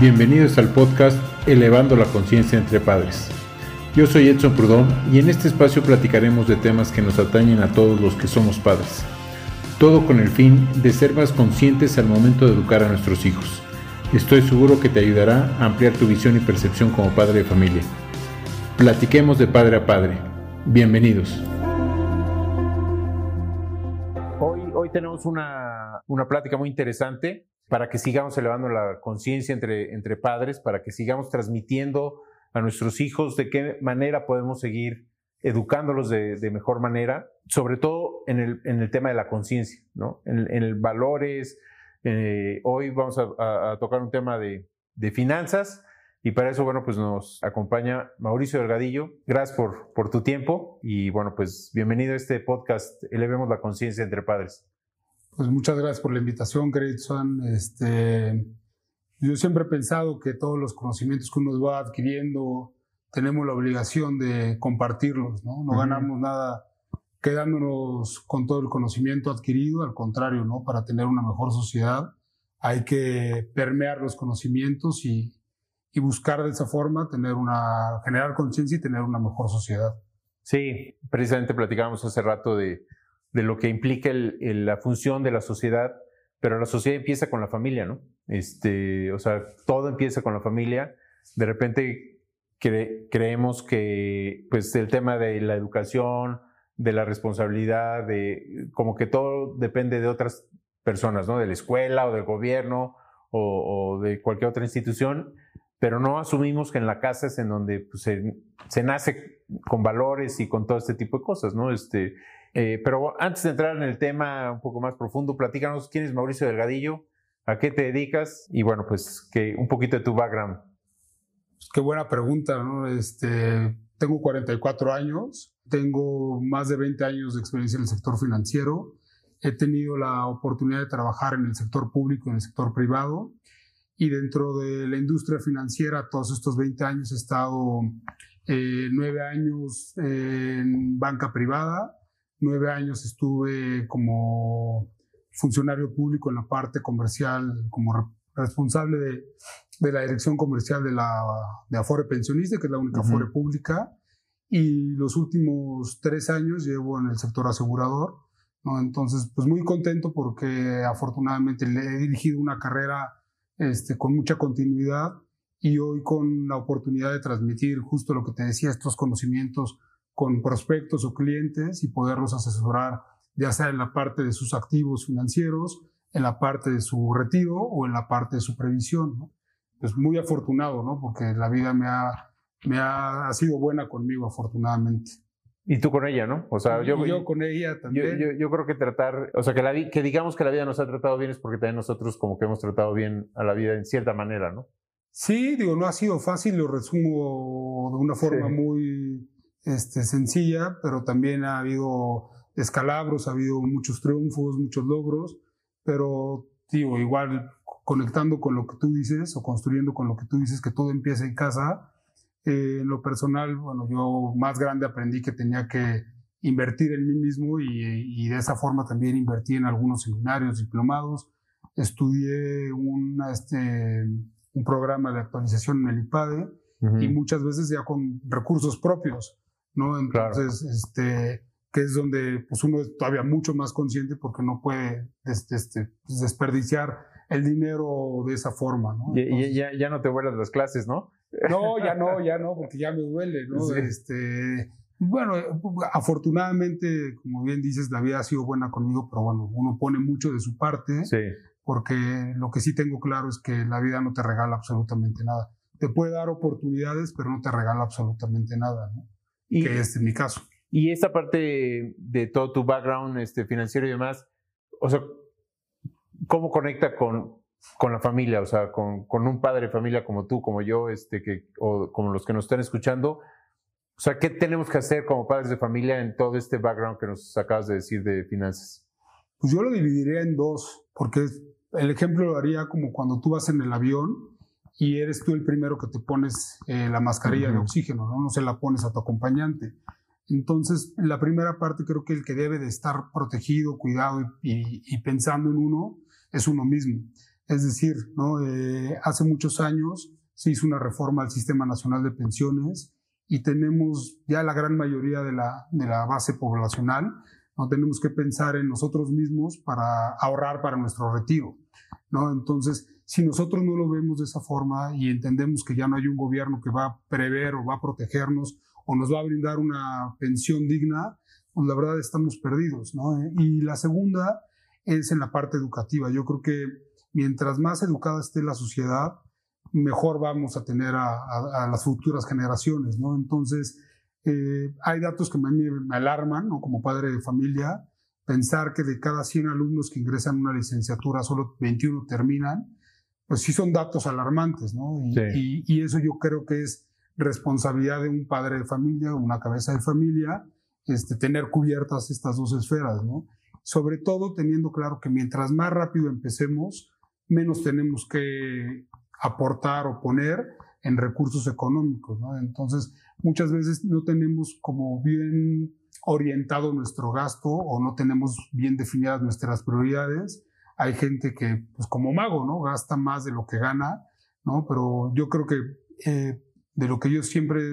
Bienvenidos al podcast Elevando la Conciencia entre Padres. Yo soy Edson Prudón y en este espacio platicaremos de temas que nos atañen a todos los que somos padres. Todo con el fin de ser más conscientes al momento de educar a nuestros hijos. Estoy seguro que te ayudará a ampliar tu visión y percepción como padre de familia. Platiquemos de padre a padre. Bienvenidos. Hoy, hoy tenemos una, una plática muy interesante para que sigamos elevando la conciencia entre, entre padres, para que sigamos transmitiendo a nuestros hijos de qué manera podemos seguir educándolos de, mejor manera, sobre todo en el, en el tema de la conciencia, ¿no? En, el valores. Eh, hoy vamos a, tocar un tema de, de, finanzas y para eso, bueno, pues nos acompaña Mauricio Delgadillo. Gracias por, por tu tiempo y bueno, pues bienvenido a este podcast, Elevemos la conciencia entre padres. Pues muchas gracias por la invitación, Grayson. Este, yo siempre he pensado que todos los conocimientos que uno va adquiriendo tenemos la obligación de compartirlos, ¿no? No ganamos nada quedándonos con todo el conocimiento adquirido, al contrario, ¿no? Para tener una mejor sociedad hay que permear los conocimientos y, y buscar de esa forma tener una, generar conciencia y tener una mejor sociedad. Sí, precisamente platicábamos hace rato de, de lo que implica la función de la sociedad, pero la sociedad empieza con la familia, ¿no? Este, o sea, todo empieza con la familia. De repente creemos que pues el tema de la educación, de la responsabilidad, de como que todo depende de otras personas, ¿no? De la escuela o del gobierno o, de cualquier otra institución, pero no asumimos que en la casa es en donde pues, se, se, nace con valores y con todo este tipo de cosas, ¿no? Este, eh, pero antes de entrar en el tema un poco más profundo, platícanos quién es Mauricio Delgadillo, a qué te dedicas y bueno, pues que un poquito de tu background. Pues, qué buena pregunta, ¿no? Este, tengo 44 años, tengo más de 20 años de experiencia en el sector financiero, he tenido la oportunidad de trabajar en el sector público y en el sector privado y dentro de la industria financiera todos estos 20 años he estado eh, nueve años en banca privada, nueve años estuve como funcionario público en la parte comercial, como responsable de, de la dirección comercial de la de Afore Pensionista, que es la única Afore pública, y los últimos tres años llevo en el sector asegurador. ¿no? Entonces, pues muy contento porque afortunadamente le he dirigido una carrera este, con mucha continuidad y hoy con la oportunidad de transmitir justo lo que te decía, estos conocimientos con prospectos o clientes y poderlos asesorar, ya sea en la parte de sus activos financieros, en la parte de su retiro o en la parte de su previsión. ¿no? Pues muy afortunado, ¿no? Porque la vida me ha, me ha, sido buena conmigo, afortunadamente. Y tú con ella, ¿no? O sea, yo, yo con ella también. Yo, yo, creo que tratar, o sea, que, la, que digamos que la vida nos ha tratado bien es porque también nosotros como que hemos tratado bien a la vida en cierta manera, ¿no? Sí, digo, no ha sido fácil, lo resumo de una forma muy este, sencilla, pero también ha habido escalabros, ha habido muchos triunfos, muchos logros, pero digo, igual conectando con lo que tú dices o construyendo con lo que tú dices, que todo empieza en casa. Eh, en lo personal, bueno, yo más grande aprendí que tenía que invertir en mí mismo y, y, de esa forma también invertí en algunos seminarios, diplomados. Estudié una, este, un programa de actualización en el IPADE y muchas veces ya con recursos propios. ¿No? Entonces, este, que es donde pues uno es todavía mucho más consciente porque no puede este, este, pues, desperdiciar el dinero de esa forma, ¿no? y, ya, ya, no te vuelas las clases, ¿no? No, ya no, ya no, porque ya me duele, ¿no? Este, bueno, afortunadamente, como bien dices, la vida ha sido buena conmigo, pero bueno, uno pone mucho de su parte, sí. porque lo que sí tengo claro es que la vida no te regala absolutamente nada. Te puede dar oportunidades, pero no te regala absolutamente nada, ¿no? Y, que es mi caso. Y esta parte de todo tu background este, financiero y demás, o sea, ¿cómo conecta con, con la familia? O sea, con, con, un padre de familia como tú, como yo, este, que, o como los que nos están escuchando. O sea, ¿qué tenemos que hacer como padres de familia en todo este background que nos acabas de decir de finanzas? Pues yo lo dividiría en dos, porque el ejemplo lo haría como cuando tú vas en el avión y eres tú el primero que te pones eh, la mascarilla de oxígeno, ¿no? No se la pones a tu acompañante. Entonces, la primera parte creo que el que debe de estar protegido, cuidado y, pensando en uno es uno mismo. Es decir, ¿no? Eh, hace muchos años se hizo una reforma al Sistema Nacional de Pensiones y tenemos ya la gran mayoría de la, de la base poblacional, no tenemos que pensar en nosotros mismos para ahorrar para nuestro retiro. ¿no? Entonces, si nosotros no lo vemos de esa forma y entendemos que ya no hay un gobierno que va a prever o va a protegernos o nos va a brindar una pensión digna, pues la verdad estamos perdidos. ¿no? Y la segunda es en la parte educativa. Yo creo que mientras más educada esté la sociedad, mejor vamos a tener a, las futuras generaciones. ¿no? Entonces, eh, hay datos que a mí me alarman, ¿no? como padre de familia, pensar que de cada 100 alumnos que ingresan a una licenciatura, solo 21 terminan, pues sí son datos alarmantes, ¿no? Y, y, eso yo creo que es responsabilidad de un padre de familia, una cabeza de familia, este, tener cubiertas estas dos esferas, ¿no? Sobre todo teniendo claro que mientras más rápido empecemos, menos tenemos que aportar o poner en recursos económicos, ¿no? Entonces, muchas veces no tenemos como bien orientado nuestro gasto o no tenemos bien definidas nuestras prioridades. Hay gente que, pues como mago, ¿no? Gasta más de lo que gana, ¿no? Pero yo creo que eh, de lo que yo siempre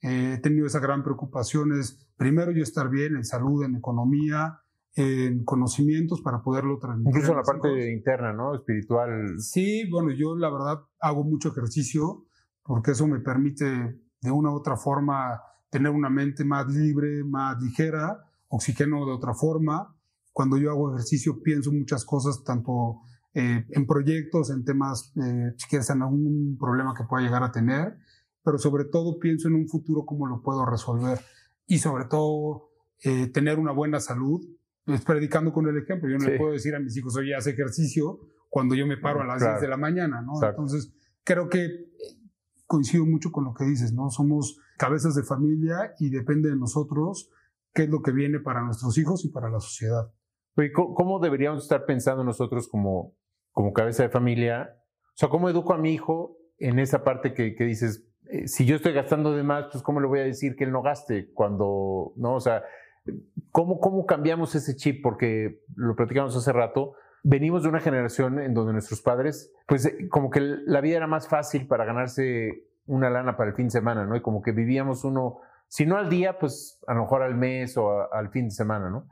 eh, he tenido esa gran preocupación es, primero yo estar bien en salud, en economía, en conocimientos para poderlo transmitir. Incluso la parte interna, ¿no? Espiritual. Sí, bueno, yo la verdad hago mucho ejercicio porque eso me permite de una u otra forma tener una mente más libre, más ligera, oxígeno de otra forma. Cuando yo hago ejercicio pienso muchas cosas, tanto eh, en proyectos, en temas, eh, si quieres, en algún problema que pueda llegar a tener, pero sobre todo pienso en un futuro, cómo lo puedo resolver. Y sobre todo, eh, tener una buena salud, es predicando con el ejemplo. Yo no le puedo decir a mis hijos, oye, haz ejercicio cuando yo me paro a las 10 de la mañana, ¿no? Entonces, creo que coincido mucho con lo que dices, ¿no? Somos cabezas de familia y depende de nosotros qué es lo que viene para nuestros hijos y para la sociedad. ¿Cómo deberíamos estar pensando nosotros como, como cabeza de familia? O sea, ¿cómo educo a mi hijo en esa parte que, que dices, eh, si yo estoy gastando de más, pues ¿cómo le voy a decir que él no gaste cuando, no? O sea, ¿cómo, cómo cambiamos ese chip? Porque lo platicamos hace rato, venimos de una generación en donde nuestros padres, pues eh, como que la vida era más fácil para ganarse una lana para el fin de semana, ¿no? Y como que vivíamos uno, si no al día, pues a lo mejor al mes o al fin de semana, ¿no?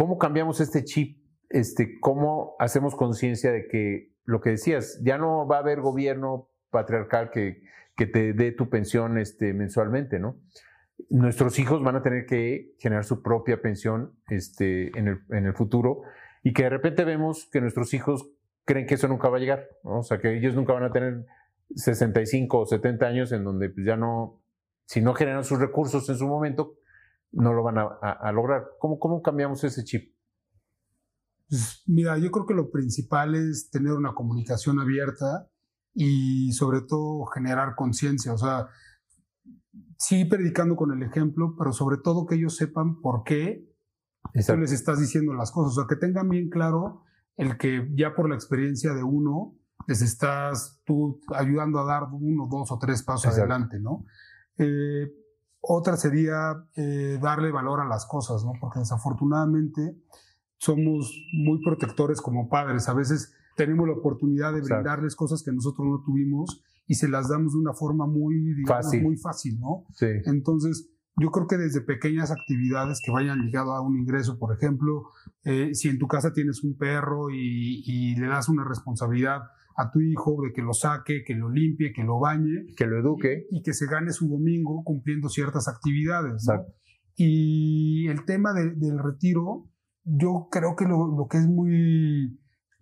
¿Cómo cambiamos este chip? Este, ¿Cómo hacemos conciencia de que lo que decías, ya no va a haber gobierno patriarcal que, te dé tu pensión este, mensualmente, ¿no? Nuestros hijos van a tener que generar su propia pensión este, en, el, futuro y que de repente vemos que nuestros hijos creen que eso nunca va a llegar, o sea, que ellos nunca van a tener 65 o 70 años en donde pues, ya no, si no generan sus recursos en su momento, no lo van a, lograr. ¿Cómo, ¿Cómo cambiamos ese chip? Pues, mira, yo creo que lo principal es tener una comunicación abierta y sobre todo generar conciencia, o sea, sí predicando con el ejemplo, pero sobre todo que ellos sepan por qué tú les estás diciendo las cosas, o sea, que tengan bien claro el que ya por la experiencia de uno les estás tú ayudando a dar uno, dos o tres pasos adelante, ¿no? Eh, otra sería eh, darle valor a las cosas, ¿no? Porque desafortunadamente somos muy protectores como padres. A veces tenemos la oportunidad de brindarles cosas que nosotros no tuvimos y se las damos de una forma muy, fácil. muy fácil, ¿no? Sí. Entonces, yo creo que desde pequeñas actividades que vayan ligadas a un ingreso, por ejemplo, eh, si en tu casa tienes un perro y, le das una responsabilidad a tu hijo de que lo saque, que lo limpie, que lo bañe. Que lo eduque. Y, que se gane su domingo cumpliendo ciertas actividades. Y el tema del retiro, yo creo que lo, lo que es muy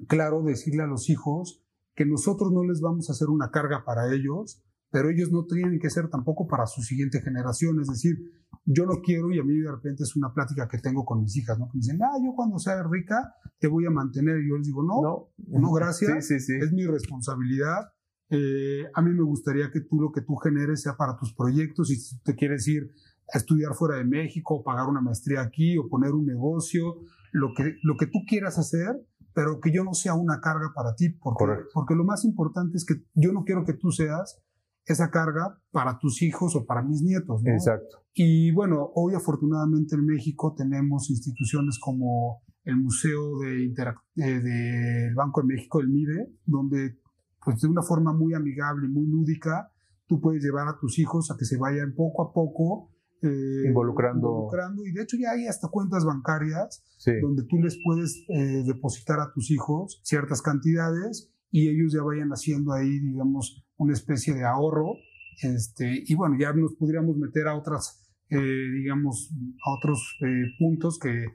claro decirle a los hijos que nosotros no les vamos a hacer una carga para ellos, pero ellos no tienen que ser tampoco para su siguiente generación. Es decir, yo lo quiero y a mí de repente es una plática que tengo con mis hijas, ¿no? Que me dicen, ah, yo cuando sea rica te voy a mantener. Y yo les digo, no, no, no gracias, es mi responsabilidad. Eh, a mí me gustaría que tú lo que tú generes sea para tus proyectos y si te quieres ir a estudiar fuera de México, pagar una maestría aquí o poner un negocio, lo que, lo que tú quieras hacer, pero que yo no sea una carga para ti, porque, porque lo más importante es que yo no quiero que tú seas esa carga para tus hijos o para mis nietos. ¿no? Exacto. Y bueno, hoy afortunadamente en México tenemos instituciones como el Museo de del Banco de México, el MIDE, donde pues de una forma muy amigable y muy lúdica, tú puedes llevar a tus hijos a que se vayan poco a poco eh, involucrando. involucrando. Y de hecho ya hay hasta cuentas bancarias donde tú les puedes eh, depositar a tus hijos ciertas cantidades y ellos ya vayan haciendo ahí, digamos, una especie de ahorro. Este, y bueno, ya nos podríamos meter a otras, eh, digamos, a otros puntos que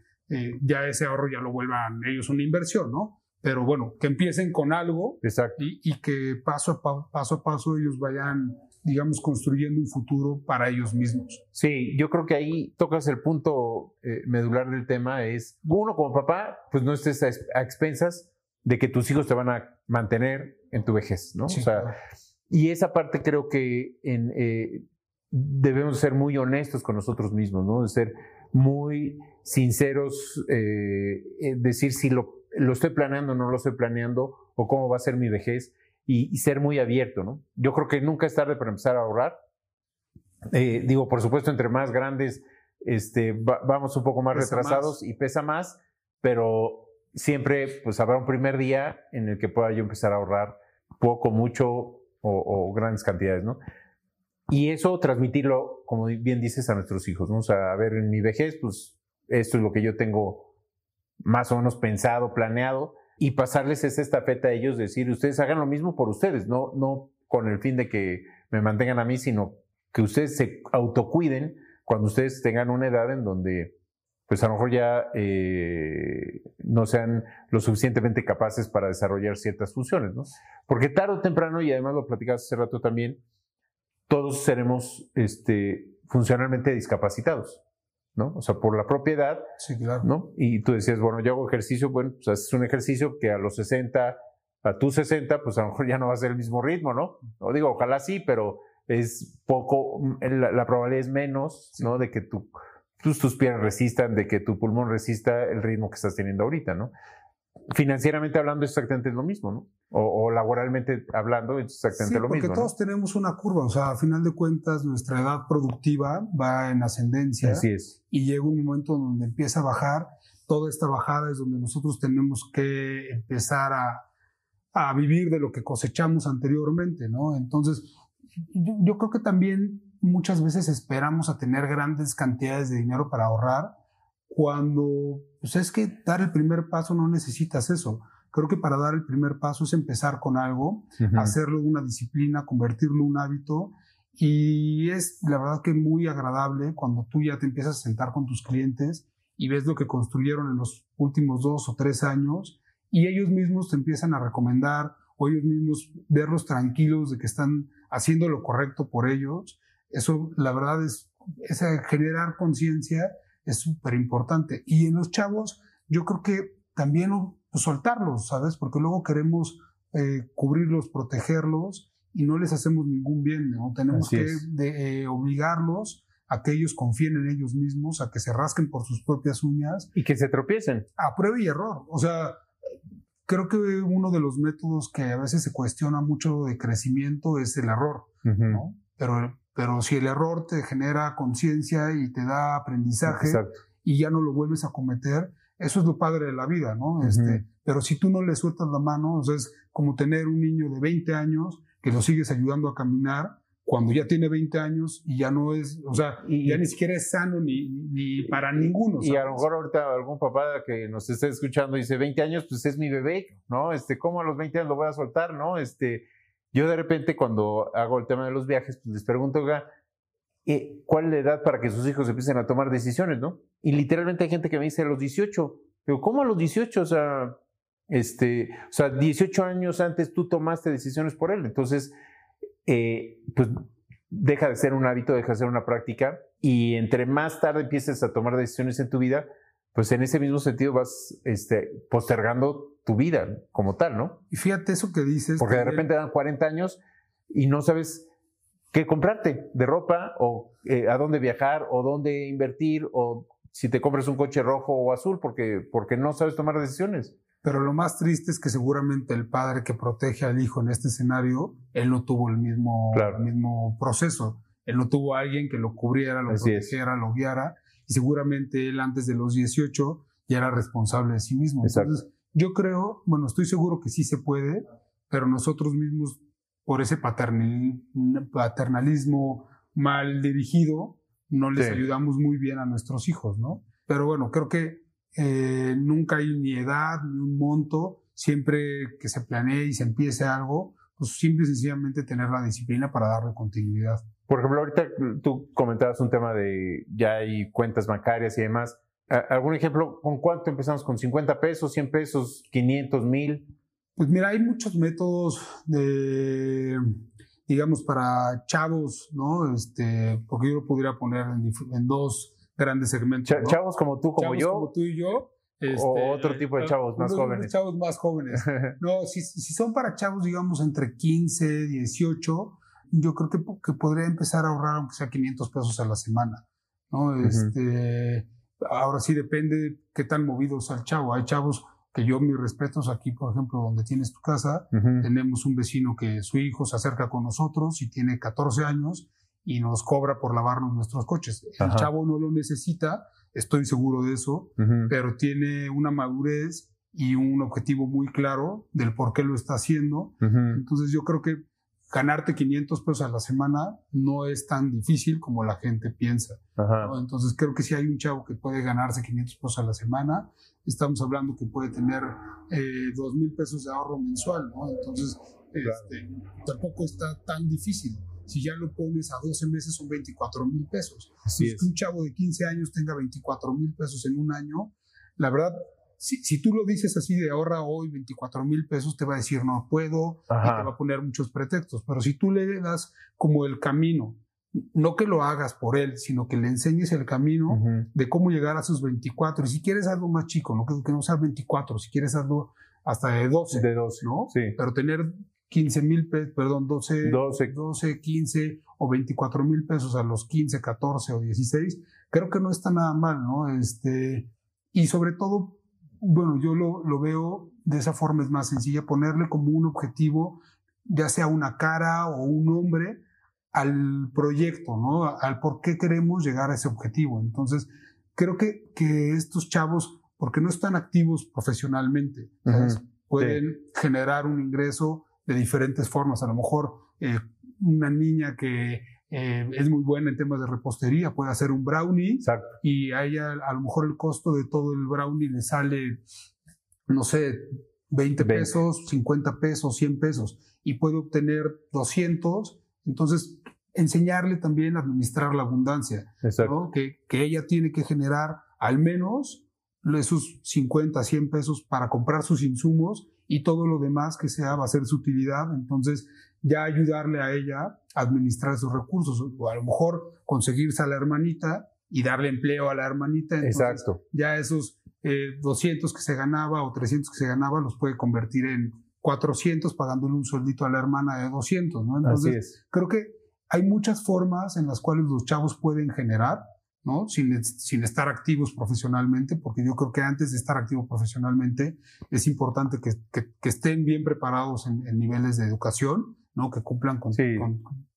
ya ese ahorro ya lo vuelvan ellos una inversión, ¿no? Pero bueno, que empiecen con algo Y, y, que paso a, paso a paso ellos vayan digamos, construyendo un futuro para ellos mismos. Sí, yo creo que ahí tocas el punto eh, medular del tema, es uno como papá, pues no estés a, expensas de que tus hijos te van a mantener en tu vejez, ¿no? o sea, y esa parte creo que en, eh, debemos ser muy honestos con nosotros mismos, ¿no? De ser muy sinceros, eh, decir si lo, lo estoy planeando o no lo estoy planeando, o cómo va a ser mi vejez y, ser muy abierto, ¿no? Yo creo que nunca es tarde para empezar a ahorrar. Eh, digo, por supuesto, entre más grandes, este, vamos un poco más retrasados y pesa más, pero siempre pues habrá un primer día en el que pueda yo empezar a ahorrar poco, mucho o, grandes cantidades, ¿no? Y eso transmitirlo, como bien dices, a nuestros hijos, ¿no? O a ver, en mi vejez, pues esto es lo que yo tengo más o menos pensado, planeado, y pasarles esa estafeta a ellos, decir, ustedes hagan lo mismo por ustedes, no, no con el fin de que me mantengan a mí, sino que ustedes se autocuiden cuando ustedes tengan una edad en donde pues a lo mejor ya eh, no sean lo suficientemente capaces para desarrollar ciertas funciones, ¿no? Porque tarde o temprano, y además lo platicabas hace rato también, todos seremos este, funcionalmente discapacitados. ¿no? O sea, por la propiedad. Sí, claro. ¿no? Y tú decías, bueno, yo hago ejercicio, bueno, pues haces un ejercicio que a los 60, a tus 60, pues a lo mejor ya no va a ser el mismo ritmo, ¿no? O digo, ojalá sí, pero es poco, la, probabilidad es menos, ¿no? De que tu, tus, tus piernas resistan, de que tu pulmón resista el ritmo que estás teniendo ahorita, ¿no? Financieramente hablando, exactamente es lo mismo, ¿no? O, laboralmente hablando, es exactamente lo mismo. Porque todos tenemos una curva, o sea, a final de cuentas, nuestra edad productiva va en ascendencia. Así es. Y llega un momento donde empieza a bajar. Toda esta bajada es donde nosotros tenemos que empezar a, a vivir de lo que cosechamos anteriormente, ¿no? Entonces, yo, yo creo que también muchas veces esperamos a tener grandes cantidades de dinero para ahorrar cuando, pues es que dar el primer paso no necesitas eso. Creo que para dar el primer paso es empezar con algo, hacerlo una disciplina, convertirlo en un hábito. Y es la verdad que muy agradable cuando tú ya te empiezas a sentar con tus clientes y ves lo que construyeron en los últimos dos o tres años y ellos mismos te empiezan a recomendar o ellos mismos verlos tranquilos de que están haciendo lo correcto por ellos. Eso, la verdad, es, es generar conciencia es súper importante. Y en los chavos, yo creo que también pues, soltarlos, ¿sabes? Porque luego queremos eh, cubrirlos, protegerlos y no les hacemos ningún bien, ¿no? Tenemos que eh, obligarlos a que ellos confíen en ellos mismos, a que se rasquen por sus propias uñas. Y que se tropiecen. A prueba y error. O sea, creo que uno de los métodos que a veces se cuestiona mucho de crecimiento es el error, ¿no? Pero pero si el error te genera conciencia y te da aprendizaje y ya no lo vuelves a cometer, eso es lo padre de la vida, ¿no? este, pero si tú no le sueltas la mano, o sea, es como tener un niño de 20 años que lo sigues ayudando a caminar cuando ya tiene 20 años y ya no es, o sea, y, ya ni siquiera es sano ni, ni para ninguno. Y a lo mejor ahorita algún papá que nos esté escuchando dice, 20 años, pues es mi bebé, ¿no? Este, ¿cómo a los 20 años lo voy a soltar, no? Este, yo de repente cuando hago el tema de los viajes, pues les pregunto, eh, ¿cuál es la edad para que sus hijos empiecen a tomar decisiones, no? Y literalmente hay gente que me dice a los 18. Digo, ¿cómo a los 18? O sea, este, o sea, 18 años antes tú tomaste decisiones por él. Entonces, eh, pues deja de ser un hábito, deja de ser una práctica. Y entre más tarde empieces a tomar decisiones en tu vida, pues en ese mismo sentido vas este, postergando tu vida como tal, ¿no? Y fíjate eso que dices. Porque de repente dan 40 años y no sabes qué comprarte de ropa o eh, a dónde viajar o dónde invertir o si te compras un coche rojo o azul porque, porque no sabes tomar decisiones. Pero lo más triste es que seguramente el padre que protege al hijo en este escenario, él no tuvo el mismo, el mismo proceso. Él no tuvo a alguien que lo cubriera, lo protegiera, lo guiara. Y seguramente él antes de los 18 ya era responsable de sí mismo. Entonces, yo creo, bueno, estoy seguro que sí se puede, pero nosotros mismos, por ese paternalismo mal dirigido, no les ayudamos muy bien a nuestros hijos, ¿no? Pero bueno, creo que eh, nunca hay ni edad ni un monto, siempre que se planee y se empiece algo, pues simple y sencillamente tener la disciplina para darle continuidad. Por ejemplo, ahorita tú comentabas un tema de ya hay cuentas bancarias y demás. ¿Algún ejemplo? ¿Con cuánto empezamos? ¿Con 50 pesos, 100 pesos, 500, 1000? Pues mira, hay muchos métodos de, digamos, para chavos, ¿no? Este, porque yo lo podría poner en, dos grandes segmentos. Chavos como tú, como yo. Como tú y yo. Este, o otro tipo de chavos más jóvenes. Chavos más jóvenes. No, si, si, son para chavos, digamos, entre 15, 18, yo creo que, que, podría empezar a ahorrar aunque sea 500 pesos a la semana. ¿no? Este, Ahora sí depende qué tan movido sea el chavo. Hay chavos que yo mis respetos aquí, por ejemplo, donde tienes tu casa, tenemos un vecino que su hijo se acerca con nosotros y tiene 14 años y nos cobra por lavarnos nuestros coches. El chavo no lo necesita, estoy seguro de eso, pero tiene una madurez y un objetivo muy claro del por qué lo está haciendo. Entonces yo creo que ganarte 500 pesos a la semana no es tan difícil como la gente piensa. Entonces creo que si hay un chavo que puede ganarse 500 pesos a la semana, estamos hablando que puede tener eh, 2 mil pesos de ahorro mensual, ¿no? Entonces este, tampoco está tan difícil. Si ya lo pones a 12 meses son 24 mil pesos. si es. que un chavo de 15 años tenga 24 mil pesos en un año, la verdad si, tú lo dices así de ahorra hoy 24 mil pesos, te va a decir no puedo y te va a poner muchos pretextos. Pero si tú le das como el camino, no que lo hagas por él, sino que le enseñes el camino de cómo llegar a sus 24. Y si quieres algo más chico, no que, no sea 24, si quieres algo hasta de 12. De 12, ¿no? Sí. Pero tener 15 mil pesos, perdón, 12, 12. 12, 15 o 24 mil pesos a los 15, 14 o 16, creo que no está nada mal, ¿no? Este, y sobre todo bueno, yo lo, lo, veo de esa forma, es más sencilla, ponerle como un objetivo, ya sea una cara o un nombre, al proyecto, ¿no? Al por qué queremos llegar a ese objetivo. Entonces, creo que, que estos chavos, porque no están activos profesionalmente, pueden generar un ingreso de diferentes formas. A lo mejor eh, una niña que eh, es muy buena en temas de repostería, puede hacer un brownie y a ella a lo mejor el costo de todo el brownie le sale, no sé, 20 pesos, 50 pesos, 100 pesos y puede obtener 200. Entonces, enseñarle también a administrar la abundancia, que, que ella tiene que generar al menos esos 50, 100 pesos para comprar sus insumos y todo lo demás que sea va a ser su utilidad. Entonces, ya ayudarle a ella a administrar sus recursos, o a lo mejor conseguirse a la hermanita y darle empleo a la hermanita. Exacto. Ya esos 200 eh, que se ganaba o 300 que se ganaba los puede convertir en 400 pagándole un sueldito a la hermana de 200, ¿no? Entonces, creo que hay muchas formas en las cuales los chavos pueden generar, ¿no? Sin, sin, estar activos profesionalmente, porque yo creo que antes de estar activo profesionalmente es importante que, que, estén bien preparados en, en, niveles de educación ¿no? que cumplan con,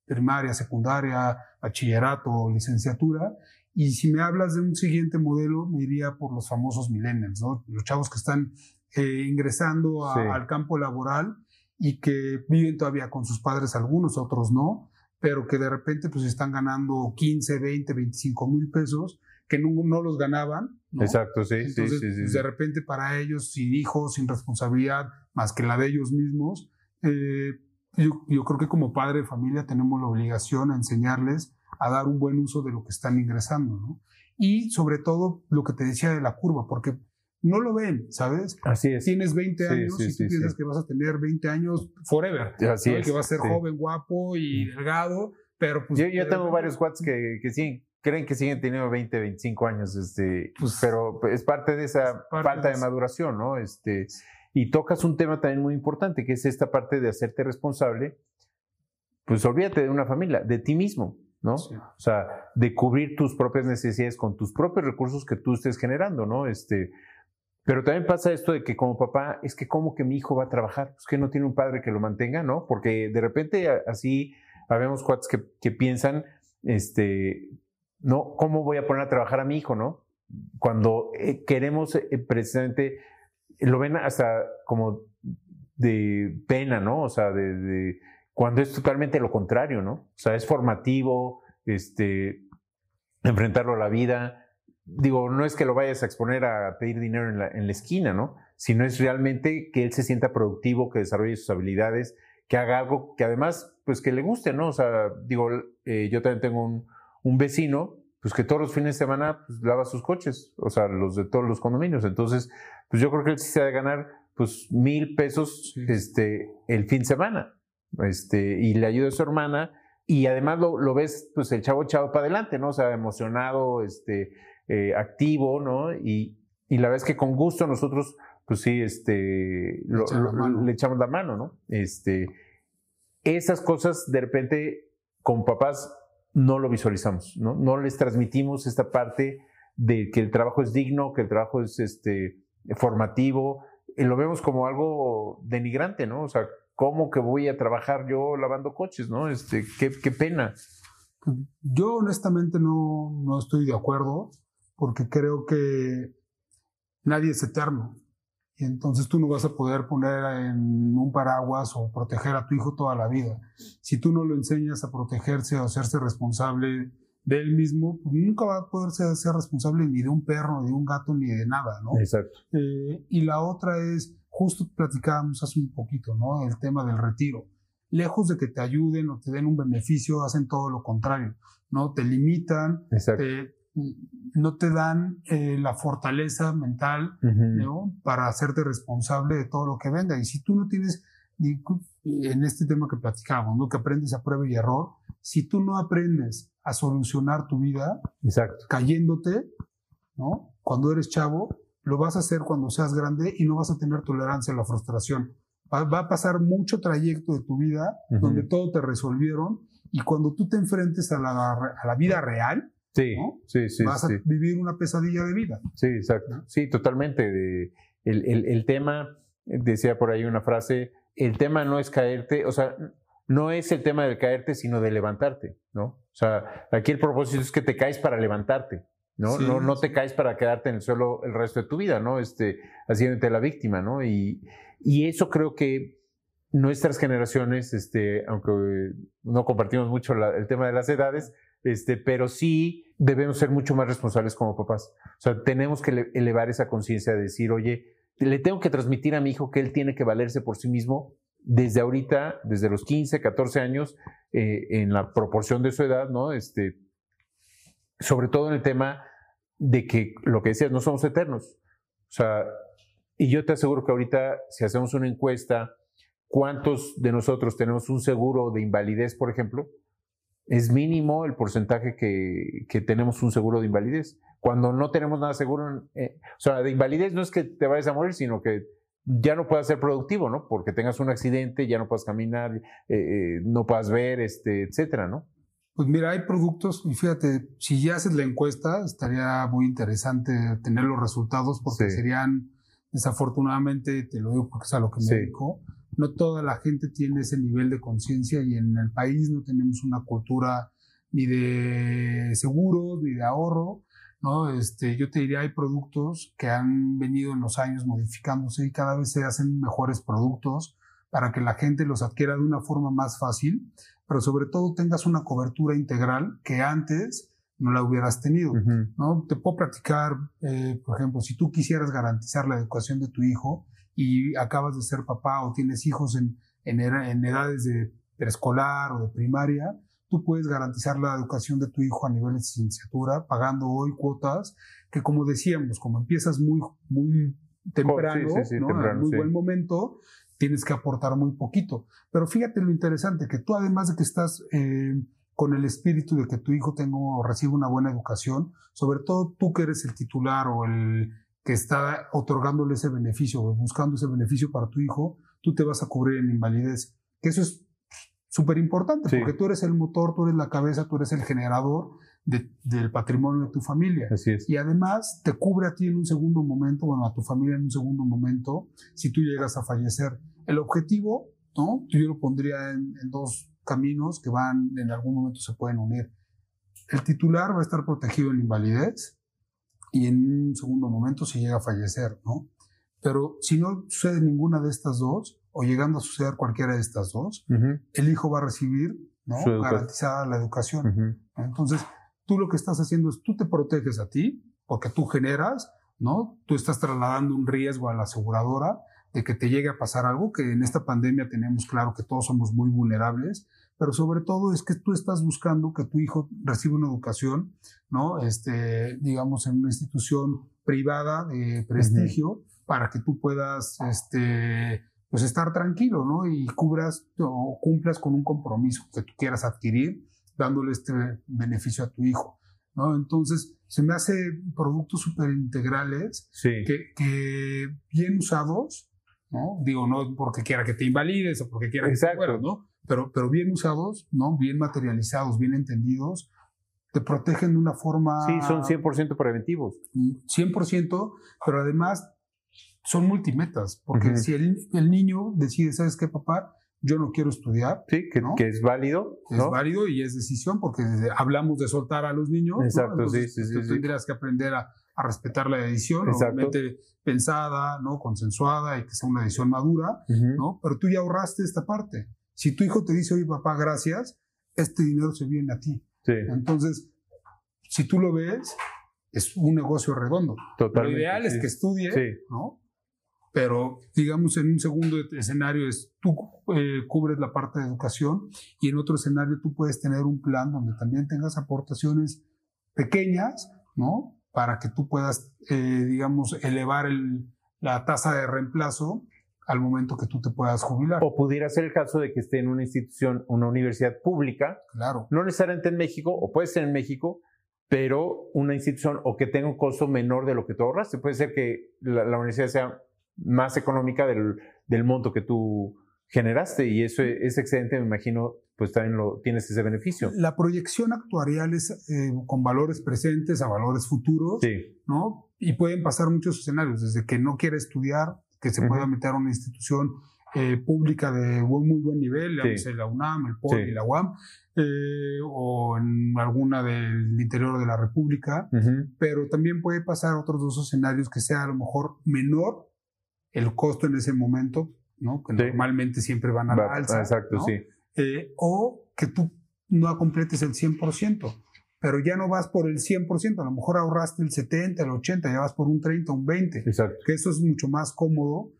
primaria, secundaria, bachillerato, licenciatura. Y si me hablas de un siguiente modelo, me iría por los famosos millennials, ¿no? los chavos que están eh, ingresando al campo laboral y que viven todavía con sus padres, algunos, otros no, pero que de repente pues están ganando 15, 20, 25 mil pesos que no, no los ganaban. Exacto, sí, Entonces, sí, sí, pues, de repente para ellos, sin hijos, sin responsabilidad más que la de ellos mismos, eh, yo, creo que como padre de familia tenemos la obligación a enseñarles a dar un buen uso de lo que están ingresando, ¿no? Y sobre todo lo que te decía de la curva, porque no lo ven, ¿sabes? Así es. Tienes 20 años y tú piensas que vas a tener 20 años forever. Así es. Que vas a ser joven, guapo y delgado, pero pues... Yo, yo tengo varios cuates que, que sí, creen que siguen teniendo 20, 25 años, este, pues, pero es parte de esa falta de, maduración, ¿no? Este, y tocas un tema también muy importante, que es esta parte de hacerte responsable, pues olvídate de una familia, de ti mismo, ¿no? O sea, de cubrir tus propias necesidades con tus propios recursos que tú estés generando, ¿no? Este, pero también pasa esto de que como papá, es que como que mi hijo va a trabajar, pues que no tiene un padre que lo mantenga, ¿no? Porque de repente así habemos cuates que, que piensan, este, no, ¿cómo voy a poner a trabajar a mi hijo, no? cuando eh, queremos eh, precisamente, lo ven hasta como de pena, ¿no? O sea, de, cuando es totalmente lo contrario, ¿no? O sea, es formativo, este, enfrentarlo a la vida. Digo, no es que lo vayas a exponer a pedir dinero en la, en la esquina, ¿no? Sino es realmente que él se sienta productivo, que desarrolle sus habilidades, que haga algo que además, pues que le guste, ¿no? O sea, digo, eh, yo también tengo un, un, vecino, pues que todos los fines de semana pues, lava sus coches, o sea, los de todos los condominios. Entonces, pues yo creo que él sí se ha de ganar, pues, mil pesos este, el fin de semana. Este, y le ayuda a su hermana, y además lo, lo ves, pues, el chavo echado para adelante, ¿no? O sea, emocionado, este, eh, activo, ¿no? Y, y la vez que con gusto nosotros pues sí, este, le, echamos la mano, ¿no? Este, esas cosas de repente con papás no lo visualizamos, ¿no? No les transmitimos esta parte de que el trabajo es digno, que el trabajo es este, formativo, lo vemos como algo denigrante, ¿no? O sea, ¿cómo que voy a trabajar yo lavando coches, ¿no? Este, qué, qué pena. Yo honestamente no, no estoy de acuerdo porque creo que nadie es eterno. Y entonces tú no vas a poder poner en un paraguas o proteger a tu hijo toda la vida. Si tú no lo enseñas a protegerse o a hacerse responsable de él mismo, pues nunca va a poder ser, responsable ni de un perro, ni de un gato, ni de nada, ¿no? Exacto. Eh, y la otra es, justo platicábamos hace un poquito, ¿no? El tema del retiro. Lejos de que te ayuden o te den un beneficio, hacen todo lo contrario, ¿no? Te limitan, Exacto no te dan eh, la fortaleza mental para hacerte responsable de todo lo que venga. Y si tú no tienes, en este tema que platicábamos, ¿no? que aprendes a prueba y error, si tú no aprendes a solucionar tu vida Exacto. cayéndote, ¿no? cuando eres chavo, lo vas a hacer cuando seas grande y no vas a tener tolerancia a la frustración. Va, a pasar mucho trayecto de tu vida donde todo te resolvieron y cuando tú te enfrentes a la, a la vida real, Sí, sí, sí. Vas a vivir una pesadilla de vida. Sí, exacto. Sí, totalmente. De, el, el, el, tema, decía por ahí una frase, el tema no es caerte, o sea, no es el tema del caerte, sino de levantarte, ¿no? O sea, aquí el propósito es que te caes para levantarte, ¿no? no, no te caes para quedarte en el suelo el resto de tu vida, ¿no? Este, haciéndote la víctima, ¿no? Y, y eso creo que nuestras generaciones, este, aunque no compartimos mucho el tema de las edades, este, pero sí debemos ser mucho más responsables como papás. O sea, tenemos que elevar esa conciencia de decir, oye, le tengo que transmitir a mi hijo que él tiene que valerse por sí mismo desde ahorita, desde los 15, 14 años, eh, en la proporción de su edad, ¿no? Este, sobre todo en el tema de que lo que decías, no somos eternos. O sea, y yo te aseguro que ahorita, si hacemos una encuesta, ¿cuántos de nosotros tenemos un seguro de invalidez, por ejemplo? Es mínimo el porcentaje que, que, tenemos un seguro de invalidez. Cuando no tenemos nada seguro, eh, o sea, de invalidez no es que te vayas a morir, sino que ya no puedas ser productivo, ¿no? Porque tengas un accidente, ya no puedas caminar, eh, eh, no puedas ver, este, etcétera, ¿no? Pues mira, hay productos, y fíjate, si ya haces la encuesta, estaría muy interesante tener los resultados, porque serían, desafortunadamente, te lo digo porque es a lo que me dedico, no toda la gente tiene ese nivel de conciencia y en el país no tenemos una cultura ni de seguros ni de ahorro. ¿no? Este, yo te diría, hay productos que han venido en los años modificándose y cada vez se hacen mejores productos para que la gente los adquiera de una forma más fácil, pero sobre todo tengas una cobertura integral que antes no la hubieras tenido. ¿no? Te puedo practicar, eh, por ejemplo, si tú quisieras garantizar la educación de tu hijo, y acabas de ser papá o tienes hijos en, en, en edades de preescolar o de primaria, tú puedes garantizar la educación de tu hijo a nivel de licenciatura pagando hoy cuotas que como decíamos, como empiezas muy, muy temprano, en muy buen momento, tienes que aportar muy poquito. Pero fíjate lo interesante, que tú además de que estás eh, con el espíritu de que tu hijo tenga o reciba una buena educación, sobre todo tú que eres el titular o el que está otorgándole ese beneficio o buscando ese beneficio para tu hijo, tú te vas a cubrir en invalidez. Que eso es súper importante, porque tú eres el motor, tú eres la cabeza, tú eres el generador del patrimonio de tu familia. Así es. Y además te cubre a ti en un segundo momento, bueno, a tu familia en un segundo momento, si tú llegas a fallecer. El objetivo, ¿no? Yo lo pondría en, en dos caminos que van, en algún momento se pueden unir. El titular va a estar protegido en invalidez y en un segundo momento si llega a fallecer, ¿no? Pero si no sucede ninguna de estas dos, o llegando a suceder cualquiera de estas dos, el hijo va a recibir ¿no? garantizada la educación. Entonces, tú lo que estás haciendo es, tú te proteges a ti, porque tú generas, ¿no? Tú estás trasladando un riesgo a la aseguradora de que te llegue a pasar algo, que en esta pandemia tenemos claro que todos somos muy vulnerables, pero sobre todo es que tú estás buscando que tu hijo reciba una educación, ¿no? Este, digamos, en una institución privada de prestigio, para que tú puedas, este, pues estar tranquilo, ¿no? Y cubras o cumplas con un compromiso que tú quieras adquirir, dándole este beneficio a tu hijo, ¿no? Entonces, se me hace productos súper integrales que, que, bien usados, ¿no? Digo, no porque quiera que te invalides o porque quiera que te mueras, ¿no? Pero, pero bien usados, ¿no? Bien materializados, bien entendidos, te protegen de una forma... Sí, son 100% preventivos. 100%, pero además son multimetas, porque si el, el, niño decide, ¿sabes qué, papá? Yo no quiero estudiar. Sí, que, que es válido. Es válido y es decisión, porque hablamos de soltar a los niños. Exacto, sí, sí, tú tendrías que aprender a, a respetar la decisión, obviamente pensada, ¿no? consensuada y que sea una decisión madura, ¿no? Pero tú ya ahorraste esta parte. Si tu hijo te dice, oye, papá, gracias, este dinero se viene a ti. Sí. Entonces, si tú lo ves, es un negocio redondo. Totalmente, lo ideal es que estudie, ¿no? Pero, digamos, en un segundo escenario es tú eh, cubres la parte de educación y en otro escenario tú puedes tener un plan donde también tengas aportaciones pequeñas, ¿no? Para que tú puedas, eh, digamos, elevar el, la tasa de reemplazo al momento que tú te puedas jubilar. O pudiera ser el caso de que esté en una institución, una universidad pública. Claro. No necesariamente en México, o puede ser en México, pero una institución o que tenga un costo menor de lo que tú ahorraste. Puede ser que la, la universidad sea más económica del, del, monto que tú generaste y eso es excedente, me imagino, pues también lo, tienes ese beneficio. La proyección actuarial es eh, con valores presentes a valores futuros, sí. ¿no? Y pueden pasar muchos escenarios, desde que no quiere estudiar, que se pueda meter a una institución eh, pública de muy, muy buen nivel, sí. la UNAM, el POL y la UAM, eh, o en alguna del interior de la República, pero también puede pasar otros dos escenarios que sea a lo mejor menor el costo en ese momento, ¿no? Que normalmente siempre van a la alza. Exacto, sí. Eh, o que tú no completes el 100%, pero ya no vas por el 100%, a lo mejor ahorraste el 70, el 80, ya vas por un 30, un 20. Exacto. Que eso es mucho más cómodo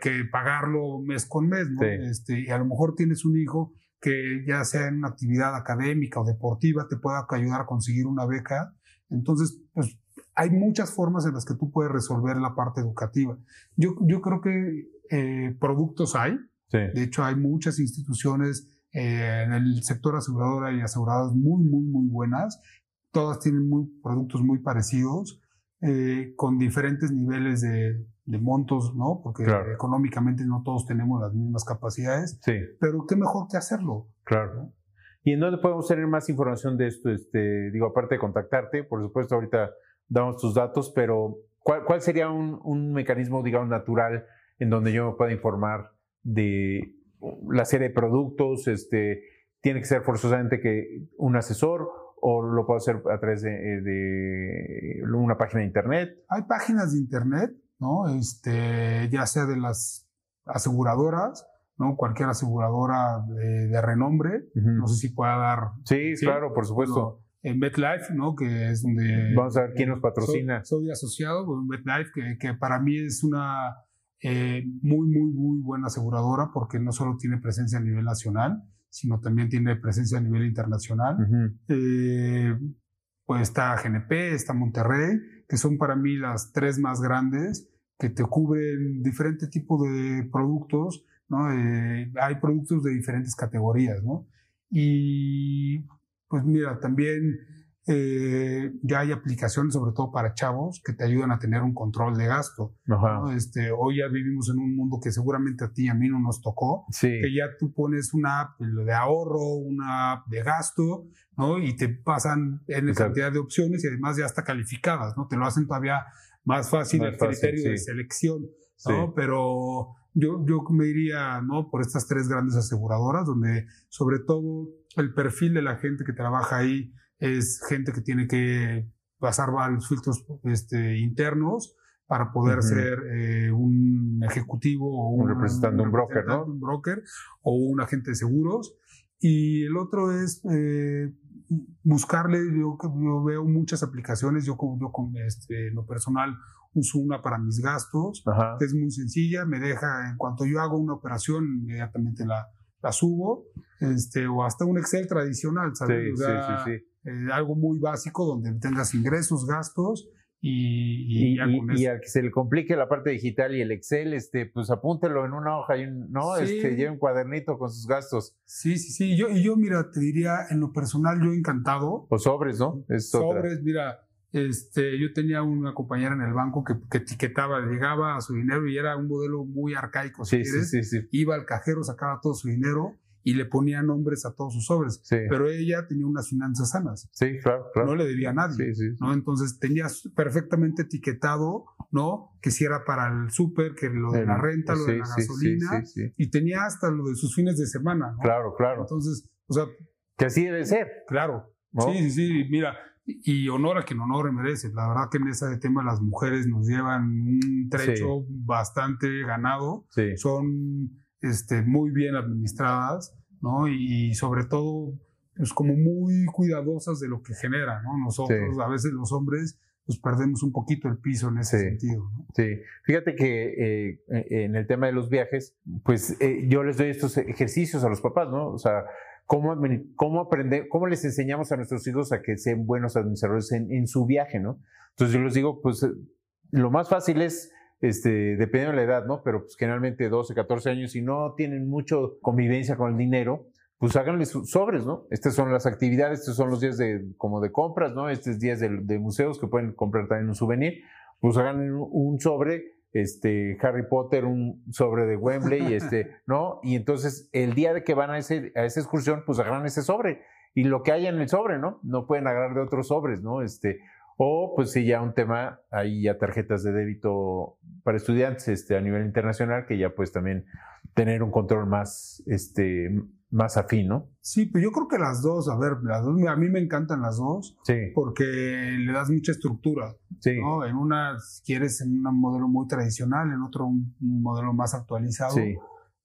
que, pagarlo mes con mes, ¿no? Este, y a lo mejor tienes un hijo que ya sea en una actividad académica o deportiva te pueda ayudar a conseguir una beca. Entonces, pues hay muchas formas en las que tú puedes resolver la parte educativa. Yo, yo creo que eh, productos hay. De hecho, hay muchas instituciones eh, en el sector aseguradora y aseguradoras muy, muy, muy buenas. Todas tienen muy, productos muy parecidos, eh, con diferentes niveles de, de montos, ¿no? Porque económicamente no todos tenemos las mismas capacidades. Sí. Pero qué mejor que hacerlo. Claro. ¿Y en dónde podemos tener más información de esto? Este, digo, aparte de contactarte, por supuesto, ahorita damos tus datos, pero ¿cuál, cuál sería un, un, mecanismo, digamos, natural en donde yo me pueda informar de la serie de productos? Este, ¿Tiene que ser forzosamente que un asesor o lo puedo hacer a través de, de una página de internet? Hay páginas de internet, ¿no? Este, ya sea de las aseguradoras, ¿no? Cualquier aseguradora de, de renombre, uh -huh. no sé si pueda dar. Sí, ¿sí? claro, por supuesto en MetLife, ¿no? Que es donde... Vamos a ver quién nos patrocina. Soy, soy asociado con MetLife, que, que, para mí es una eh, muy, muy, muy buena aseguradora porque no solo tiene presencia a nivel nacional, sino también tiene presencia a nivel internacional. Uh -huh. eh, pues está GNP, está Monterrey, que son para mí las tres más grandes, que te cubren diferentes tipos de productos, ¿no? Eh, hay productos de diferentes categorías, ¿no? Y pues mira, también eh, ya hay aplicaciones, sobre todo para chavos, que te ayudan a tener un control de gasto. ¿no? Este, hoy ya vivimos en un mundo que seguramente a ti y a mí no nos tocó, sí. que ya tú pones una app de ahorro, una app de gasto, ¿no? Y te pasan en Exacto. cantidad de opciones y además ya está calificadas, ¿no? Te lo hacen todavía más fácil más el fácil, criterio sí. de selección, ¿no? Sí. Pero yo, yo me iría, ¿no? Por estas tres grandes aseguradoras, donde sobre todo el perfil de la gente que trabaja ahí es gente que tiene que pasar varios filtros este, internos para poder ser eh, un ejecutivo o un, representante, un, broker, ¿no? Un broker o un agente de seguros. Y el otro es eh, buscarle, yo, yo, veo muchas aplicaciones, yo, yo con este, lo personal uso una para mis gastos, que es muy sencilla, me deja, en cuanto yo hago una operación, inmediatamente la, la subo, este, o hasta un Excel tradicional, ¿sabes? Sí, sí, sí, eh, algo muy básico donde tengas ingresos, gastos y, y, y, al que se le complique la parte digital y el Excel, este, pues apúntelo en una hoja, y ¿no? Este, lleve un cuadernito con sus gastos. Sí, sí, sí. Yo, y yo, mira, te diría, en lo personal, yo encantado. O sobres, ¿no? sobres, mira, este, yo tenía una compañera en el banco que, que, etiquetaba, llegaba a su dinero y era un modelo muy arcaico, si sí, Sí, sí, Iba al cajero, sacaba todo su dinero y le ponía nombres a todos sus sobres. Pero ella tenía unas finanzas sanas. Sí, claro, claro. No le debía a nadie. ¿no? Entonces tenía perfectamente etiquetado, ¿no? Que si era para el súper, que lo de la renta, lo de la gasolina. Y tenía hasta lo de sus fines de semana. ¿no? Claro, claro. Entonces, o sea. Que así debe ser. Claro. Sí, sí, sí. Mira, y honor a quien honor merece. La verdad que en ese tema las mujeres nos llevan un trecho bastante ganado. Son este, muy bien administradas, ¿no? Y, sobre todo, pues como muy cuidadosas de lo que genera, ¿no? Nosotros, a veces los hombres, pues perdemos un poquito el piso en ese sentido. ¿no? Sí, fíjate que eh, en el tema de los viajes, pues eh, yo les doy estos ejercicios a los papás, ¿no? O sea, ¿cómo, cómo, aprender, cómo les enseñamos a nuestros hijos a que sean buenos administradores en, en su viaje, ¿no? Entonces yo les digo, pues lo más fácil es este, dependiendo de la edad, ¿no? Pero pues generalmente 12, 14 años y no tienen mucho convivencia con el dinero, pues háganle sus sobres, ¿no? Estas son las actividades, estos son los días de, como de compras, ¿no? Estos días de, museos que pueden comprar también un souvenir, pues hagan un sobre, este, Harry Potter, un sobre de Wembley, este, ¿no? Y entonces el día de que van a, ese, a esa excursión, pues agarran ese sobre y lo que haya en el sobre, ¿no? No pueden agarrar de otros sobres, ¿no? Este, o pues sí, ya un tema, hay ya tarjetas de débito para estudiantes este, a nivel internacional que ya pues también tener un control más, este, más afín, ¿no? Sí, pero yo creo que las dos, a ver, las dos, a mí me encantan las dos, sí. porque le das mucha estructura, sí. ¿no? En una quieres en un modelo muy tradicional, en otro un, modelo más actualizado, sí.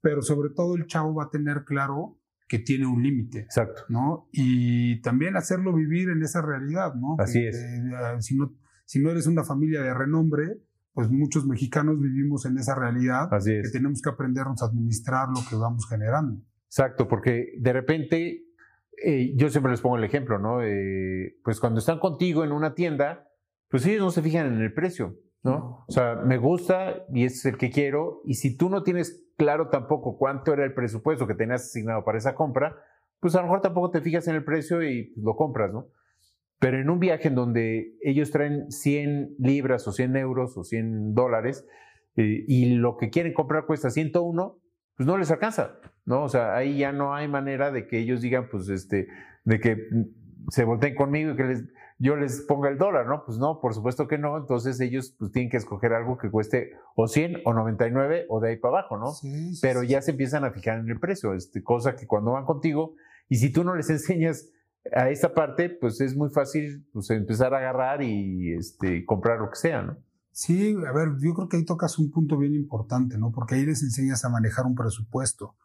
pero sobre todo el chavo va a tener claro que tiene un límite. Exacto. ¿no? Y también hacerlo vivir en esa realidad, ¿no? Así es. Ah, si, no, si no eres una familia de renombre, pues muchos mexicanos vivimos en esa realidad. Así es. Que tenemos que aprendernos a administrar lo que vamos generando. Exacto, porque de repente, eh, yo siempre les pongo el ejemplo, ¿no? Eh, pues cuando están contigo en una tienda, pues ellos no se fijan en el precio, ¿no? O sea, me gusta y es el que quiero, y si tú no tienes claro tampoco cuánto era el presupuesto que tenías asignado para esa compra, pues a lo mejor tampoco te fijas en el precio y pues, lo compras, ¿no? Pero en un viaje en donde ellos traen 100 libras o 100 euros o 100 dólares eh, y lo que quieren comprar cuesta 101, pues no les alcanza, ¿no? O sea, ahí ya no hay manera de que ellos digan, pues, este, de que se volteen conmigo y que les, yo les ponga el dólar, ¿no? Pues no, por supuesto que no. Entonces ellos pues tienen que escoger algo que cueste o 100 o 99 o de ahí para abajo, ¿no? Pero ya se empiezan a fijar en el precio, este, cosa que cuando van contigo y si tú no les enseñas a esta parte, pues es muy fácil pues, empezar a agarrar y este, comprar lo que sea, ¿no? Sí, a ver, yo creo que ahí tocas un punto bien importante, ¿no? Porque ahí les enseñas a manejar un presupuesto.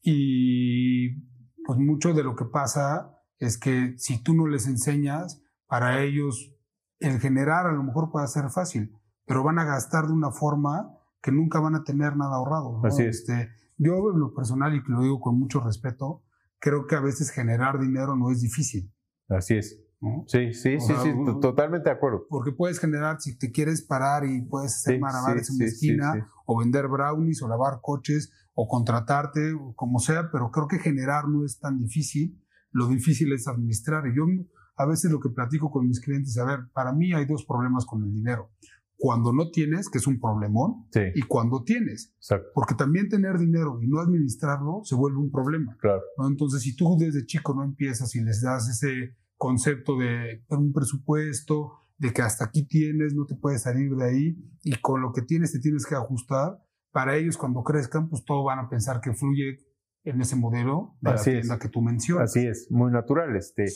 Y pues mucho de lo que pasa es que si tú no les enseñas, para ellos el generar a lo mejor puede ser fácil, pero van a gastar de una forma que nunca van a tener nada ahorrado. Así es. Este, yo en lo personal, y lo digo con mucho respeto, creo que a veces generar dinero no es difícil. Así es. Sí, sí, sí, sí, totalmente de acuerdo. Porque puedes generar, si te quieres parar y puedes hacer sí, en una esquina, o vender brownies, o lavar coches, o contratarte, o como sea, pero creo que generar no es tan difícil. Lo difícil es administrar. Y yo a veces lo que platico con mis clientes, a ver, para mí hay dos problemas con el dinero. Cuando no tienes, que es un problemón, y cuando tienes. Porque también tener dinero y no administrarlo se vuelve un problema. Claro. Entonces, si tú desde chico no empiezas y les das ese concepto de un presupuesto, de que hasta aquí tienes, no te puedes salir de ahí, y con lo que tienes te tienes que ajustar, para ellos cuando crezcan, pues todo van a pensar que fluye en ese modelo de la que tú mencionas. Así es, muy natural. Este,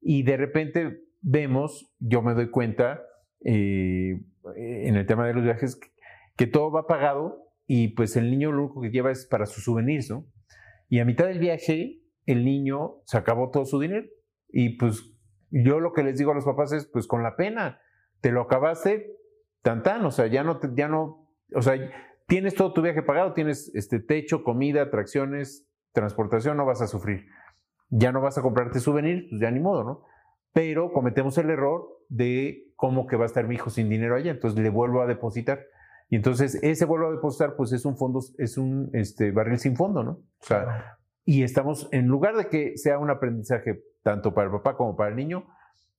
Y de repente, vemos, yo me doy cuenta eh, en el tema de los viajes, que todo va pagado y pues el niño lo único que lleva es para sus souvenirs, ¿no? Y a mitad del viaje, el niño se acabó todo su dinero. Y pues yo lo que les digo a los papás es, pues con la pena, te lo acabaste, tan tan, o sea, ya no, ya no, o sea, tienes todo tu viaje pagado, tienes este techo, comida, atracciones, transportación, no vas a sufrir. Ya no vas a comprarte souvenir, pues ya ni modo, ¿no? Pero cometemos el error de cómo que va a estar mi hijo sin dinero allá, entonces le vuelvo a depositar. Y entonces ese vuelvo a depositar, pues es un fondo, es un este, barril sin fondo, ¿no? O sea, y estamos, en lugar de que sea un aprendizaje tanto para el papá como para el niño,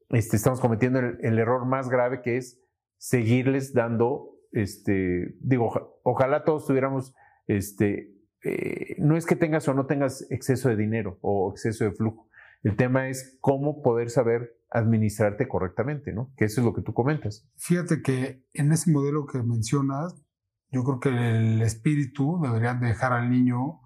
este, estamos cometiendo el, error más grave que es seguirles dando, este, digo, ojalá todos tuviéramos, este, eh, no es que tengas o no tengas exceso de dinero o exceso de flujo. El tema es cómo poder saber administrarte correctamente, ¿no? Que eso es lo que tú comentas. Fíjate que en ese modelo que mencionas, yo creo que el espíritu deberían dejar al niño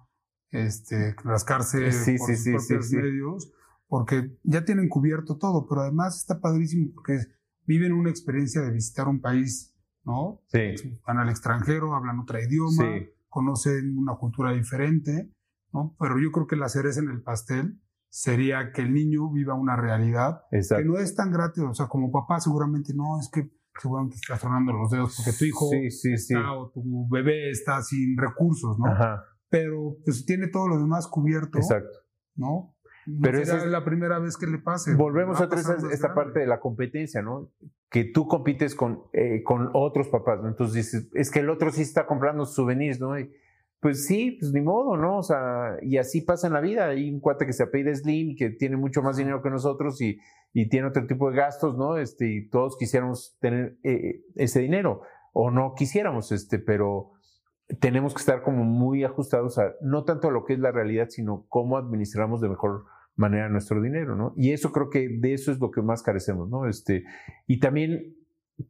este, rascarse por sus propios medios, porque ya tienen cubierto todo, pero además está padrísimo porque viven una experiencia de visitar un país, ¿no? Sí. Van al extranjero, hablan otro idioma, conocen una cultura diferente, ¿no? Pero yo creo que la cereza en el pastel sería que el niño viva una realidad que no es tan gratis, o sea, como papá seguramente no, es que seguramente estás tronando los dedos porque tu hijo está, o tu bebé está sin recursos, ¿no? Ajá pero pues tiene todo lo demás cubierto. Exacto. ¿No? Pero esa es la primera vez que le pase. Volvemos a, esta parte de la competencia, ¿no? Que tú compites con, eh, con otros papás, ¿no? Entonces dices, es que el otro sí está comprando souvenirs, ¿no? pues sí, pues ni modo, ¿no? O sea, y así pasa en la vida. Hay un cuate que se apellida Slim, que tiene mucho más dinero que nosotros y, y tiene otro tipo de gastos, ¿no? Este, y todos quisiéramos tener eh, ese dinero, o no quisiéramos, este, pero tenemos que estar como muy ajustados a no tanto a lo que es la realidad, sino cómo administramos de mejor manera nuestro dinero, ¿no? Y eso creo que de eso es lo que más carecemos, ¿no? Este, y también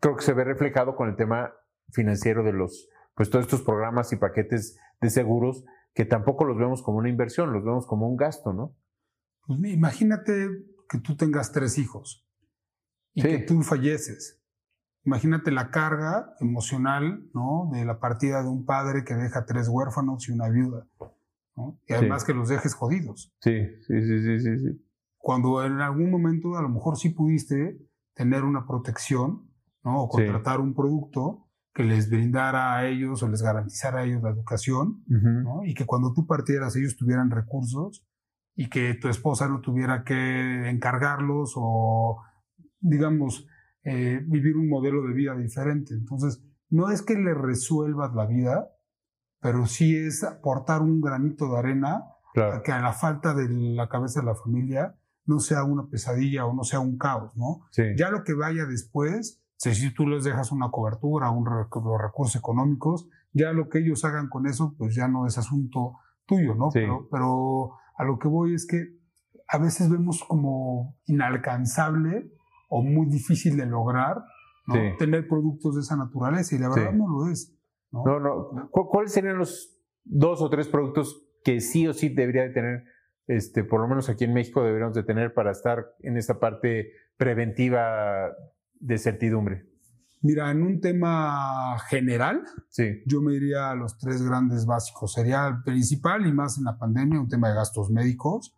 creo que se ve reflejado con el tema financiero de los, pues todos estos programas y paquetes de seguros que tampoco los vemos como una inversión, los vemos como un gasto, ¿no? Pues imagínate que tú tengas tres hijos y que tú falleces. Imagínate la carga emocional, ¿no? De la partida de un padre que deja tres huérfanos y una viuda, ¿no? Y además que los dejes jodidos. Sí, sí, sí, sí, sí, Cuando en algún momento a lo mejor sí pudiste tener una protección, ¿no? O contratar un producto que les brindara a ellos o les garantizara a ellos la educación, ¿no? Y que cuando tú partieras ellos tuvieran recursos y que tu esposa no tuviera que encargarlos o, digamos, eh, vivir un modelo de vida diferente. Entonces, no es que le resuelvas la vida, pero sí es aportar un granito de arena a que a la falta de la cabeza de la familia no sea una pesadilla o no sea un caos, ¿no? Ya lo que vaya después, si tú les dejas una cobertura, un, los recursos económicos, ya lo que ellos hagan con eso, pues ya no es asunto tuyo, ¿no? Pero, pero a lo que voy es que a veces vemos como inalcanzable o muy difícil de lograr tener productos de esa naturaleza y la verdad no lo es. No, no. ¿Cuáles serían los dos o tres productos que sí o sí debería de tener, este, por lo menos aquí en México deberíamos de tener para estar en esta parte preventiva de certidumbre? Mira, en un tema general, sí. yo me diría a los tres grandes básicos. Sería el principal y más en la pandemia, un tema de gastos médicos,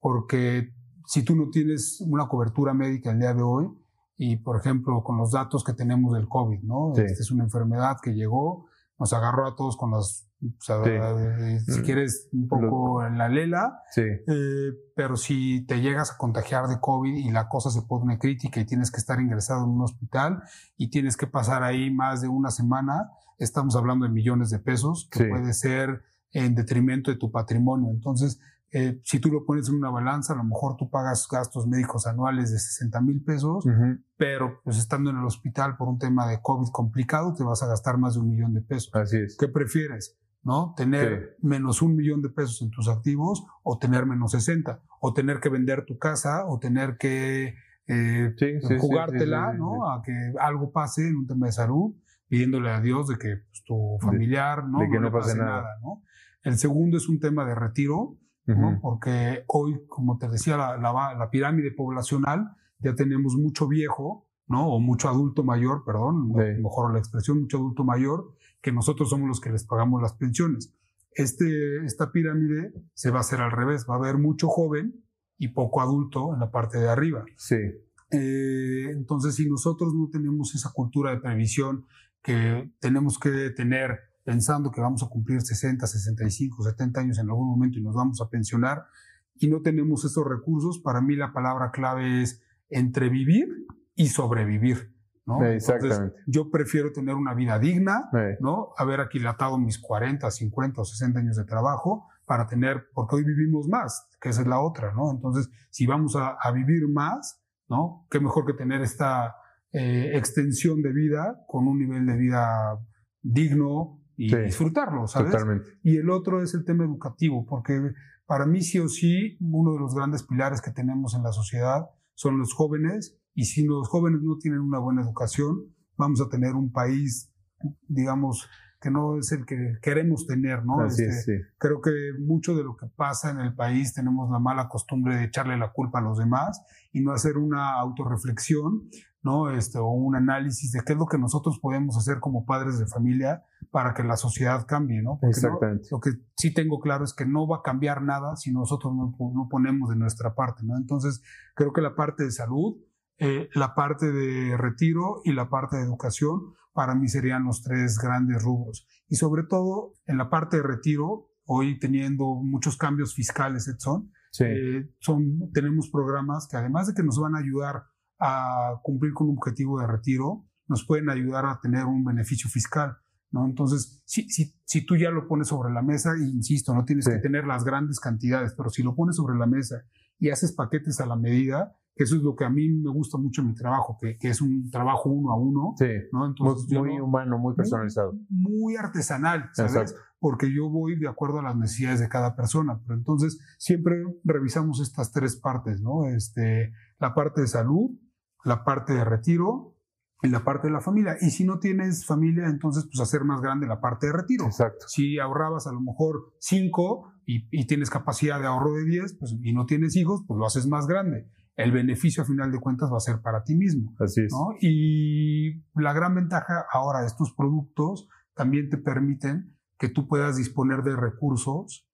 porque si tú no tienes una cobertura médica el día de hoy, y por ejemplo, con los datos que tenemos del COVID, ¿no? Esta es una enfermedad que llegó, nos agarró a todos con las, o sea, eh, si mm. quieres, un poco en la lela, sí. Eh, pero si te llegas a contagiar de COVID y la cosa se pone crítica y tienes que estar ingresado en un hospital y tienes que pasar ahí más de una semana, estamos hablando de millones de pesos, que puede ser en detrimento de tu patrimonio. Entonces, eh, si tú lo pones en una balanza, a lo mejor tú pagas gastos médicos anuales de 60 mil pesos, pero pues estando en el hospital por un tema de COVID complicado, te vas a gastar más de un millón de pesos. Así es. ¿Qué prefieres? ¿No? Tener menos un millón de pesos en tus activos o tener menos 60, o tener que vender tu casa o tener que eh, jugártela, ¿no? A que algo pase en un tema de salud, pidiéndole a Dios de que pues, tu familiar, ¿no? De que no, pase, nada. ¿no? El segundo es un tema de retiro porque hoy, como te decía, la, la, pirámide poblacional ya tenemos mucho viejo, ¿no? O mucho adulto mayor, perdón, mejor la expresión, mucho adulto mayor, que nosotros somos los que les pagamos las pensiones. Este, esta pirámide se va a hacer al revés, va a haber mucho joven y poco adulto en la parte de arriba. Sí. Eh, entonces, si nosotros no tenemos esa cultura de previsión que tenemos que tener pensando que vamos a cumplir 60, 65, 70 años en algún momento y nos vamos a pensionar y no tenemos esos recursos, para mí la palabra clave es entre vivir y sobrevivir. ¿no? Exactamente. yo prefiero tener una vida digna, ¿no? Haber aquilatado mis 40, 50 o 60 años de trabajo para tener, porque hoy vivimos más, que esa es la otra, ¿no? Entonces, si vamos a, vivir más, ¿no? Qué mejor que tener esta eh, extensión de vida con un nivel de vida digno y disfrutarlo, ¿sabes? Totalmente. Y el otro es el tema educativo, porque para mí sí o sí, uno de los grandes pilares que tenemos en la sociedad son los jóvenes y si los jóvenes no tienen una buena educación, vamos a tener un país, digamos, que no es el que queremos tener, ¿no? Así es, este, sí. Creo que mucho de lo que pasa en el país tenemos la mala costumbre de echarle la culpa a los demás y no hacer una autorreflexión, ¿no? Este, o un análisis de qué es lo que nosotros podemos hacer como padres de familia para que la sociedad cambie, ¿no? Porque Exactamente. lo que sí tengo claro es que no va a cambiar nada si nosotros no, no ponemos de nuestra parte, ¿no? Entonces, creo que la parte de salud, eh, la parte de retiro y la parte de educación, para mí serían los tres grandes rubros. Y sobre todo en la parte de retiro, hoy teniendo muchos cambios fiscales, Edson, eh, son, tenemos programas que además de que nos van a ayudar a cumplir con un objetivo de retiro, nos pueden ayudar a tener un beneficio fiscal. ¿no? Entonces, si, si, si tú ya lo pones sobre la mesa, insisto, no tienes que tener las grandes cantidades, pero si lo pones sobre la mesa y haces paquetes a la medida, eso es lo que a mí me gusta mucho en mi trabajo, que, que es un trabajo uno a uno. Sí. ¿no? Entonces, muy, humano, muy personalizado. Muy, artesanal, ¿sabes? Porque yo voy de acuerdo a las necesidades de cada persona. Pero entonces siempre revisamos estas tres partes, ¿no? Este, la parte de salud, la parte de retiro y la parte de la familia. Y si no tienes familia, entonces pues hacer más grande la parte de retiro. Exacto. Si ahorrabas a lo mejor cinco y, y tienes capacidad de ahorro de 10, pues, y no tienes hijos, pues lo haces más grande el beneficio a final de cuentas va a ser para ti mismo. Así es. ¿no? Y la gran ventaja ahora de estos productos también te permiten que tú puedas disponer de recursos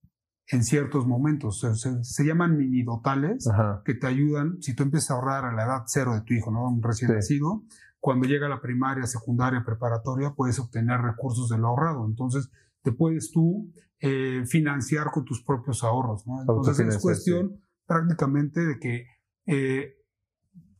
en ciertos momentos. Se, llaman mini dotales que te ayudan, si tú empiezas a ahorrar a la edad cero de tu hijo, ¿no? un recién nacido, cuando llega a la primaria, secundaria, preparatoria, puedes obtener recursos de lo ahorrado. Entonces, te puedes tú eh, financiar con tus propios ahorros. ¿no? Entonces, es cuestión prácticamente de que eh,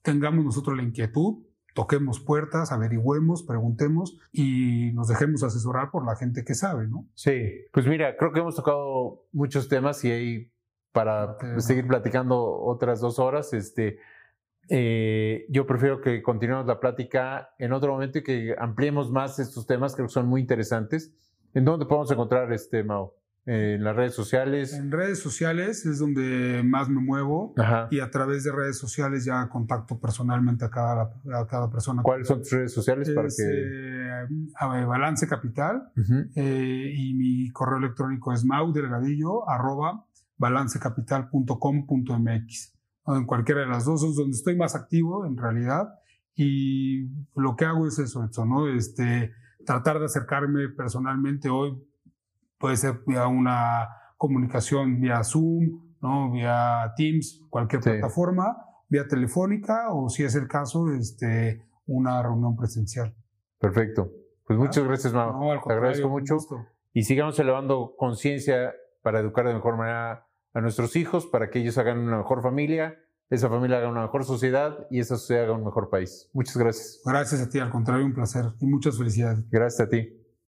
tengamos nosotros la inquietud, toquemos puertas, averigüemos, preguntemos y nos dejemos asesorar por la gente que sabe, ¿no? Sí, pues mira, creo que hemos tocado muchos temas y ahí para seguir platicando otras dos horas, este, eh, yo prefiero que continuemos la plática en otro momento y que ampliemos más estos temas, creo que son muy interesantes. ¿En dónde podemos encontrar este, Mao? En las redes sociales. En redes sociales es donde más me muevo y a través de redes sociales ya contacto personalmente a cada, a cada persona. ¿Cuáles son tus redes sociales? para que... Eh, Balance Capital eh, y mi correo electrónico es maudelgadillo arroba balancecapital.com.mx. En cualquiera de las dos es donde estoy más activo en realidad y lo que hago es eso, eso ¿no? Este, tratar de acercarme personalmente hoy puede ser vía una comunicación vía Zoom, ¿no? vía Teams, cualquier plataforma, vía telefónica o si es el caso, este, una reunión presencial. Perfecto. Pues muchas gracias, Mau. Te agradezco mucho. Y sigamos elevando conciencia para educar de mejor manera a nuestros hijos, para que ellos hagan una mejor familia, esa familia haga una mejor sociedad y esa sociedad haga un mejor país. Muchas gracias. Gracias a ti, al contrario, un placer y muchas felicidades. Gracias a ti.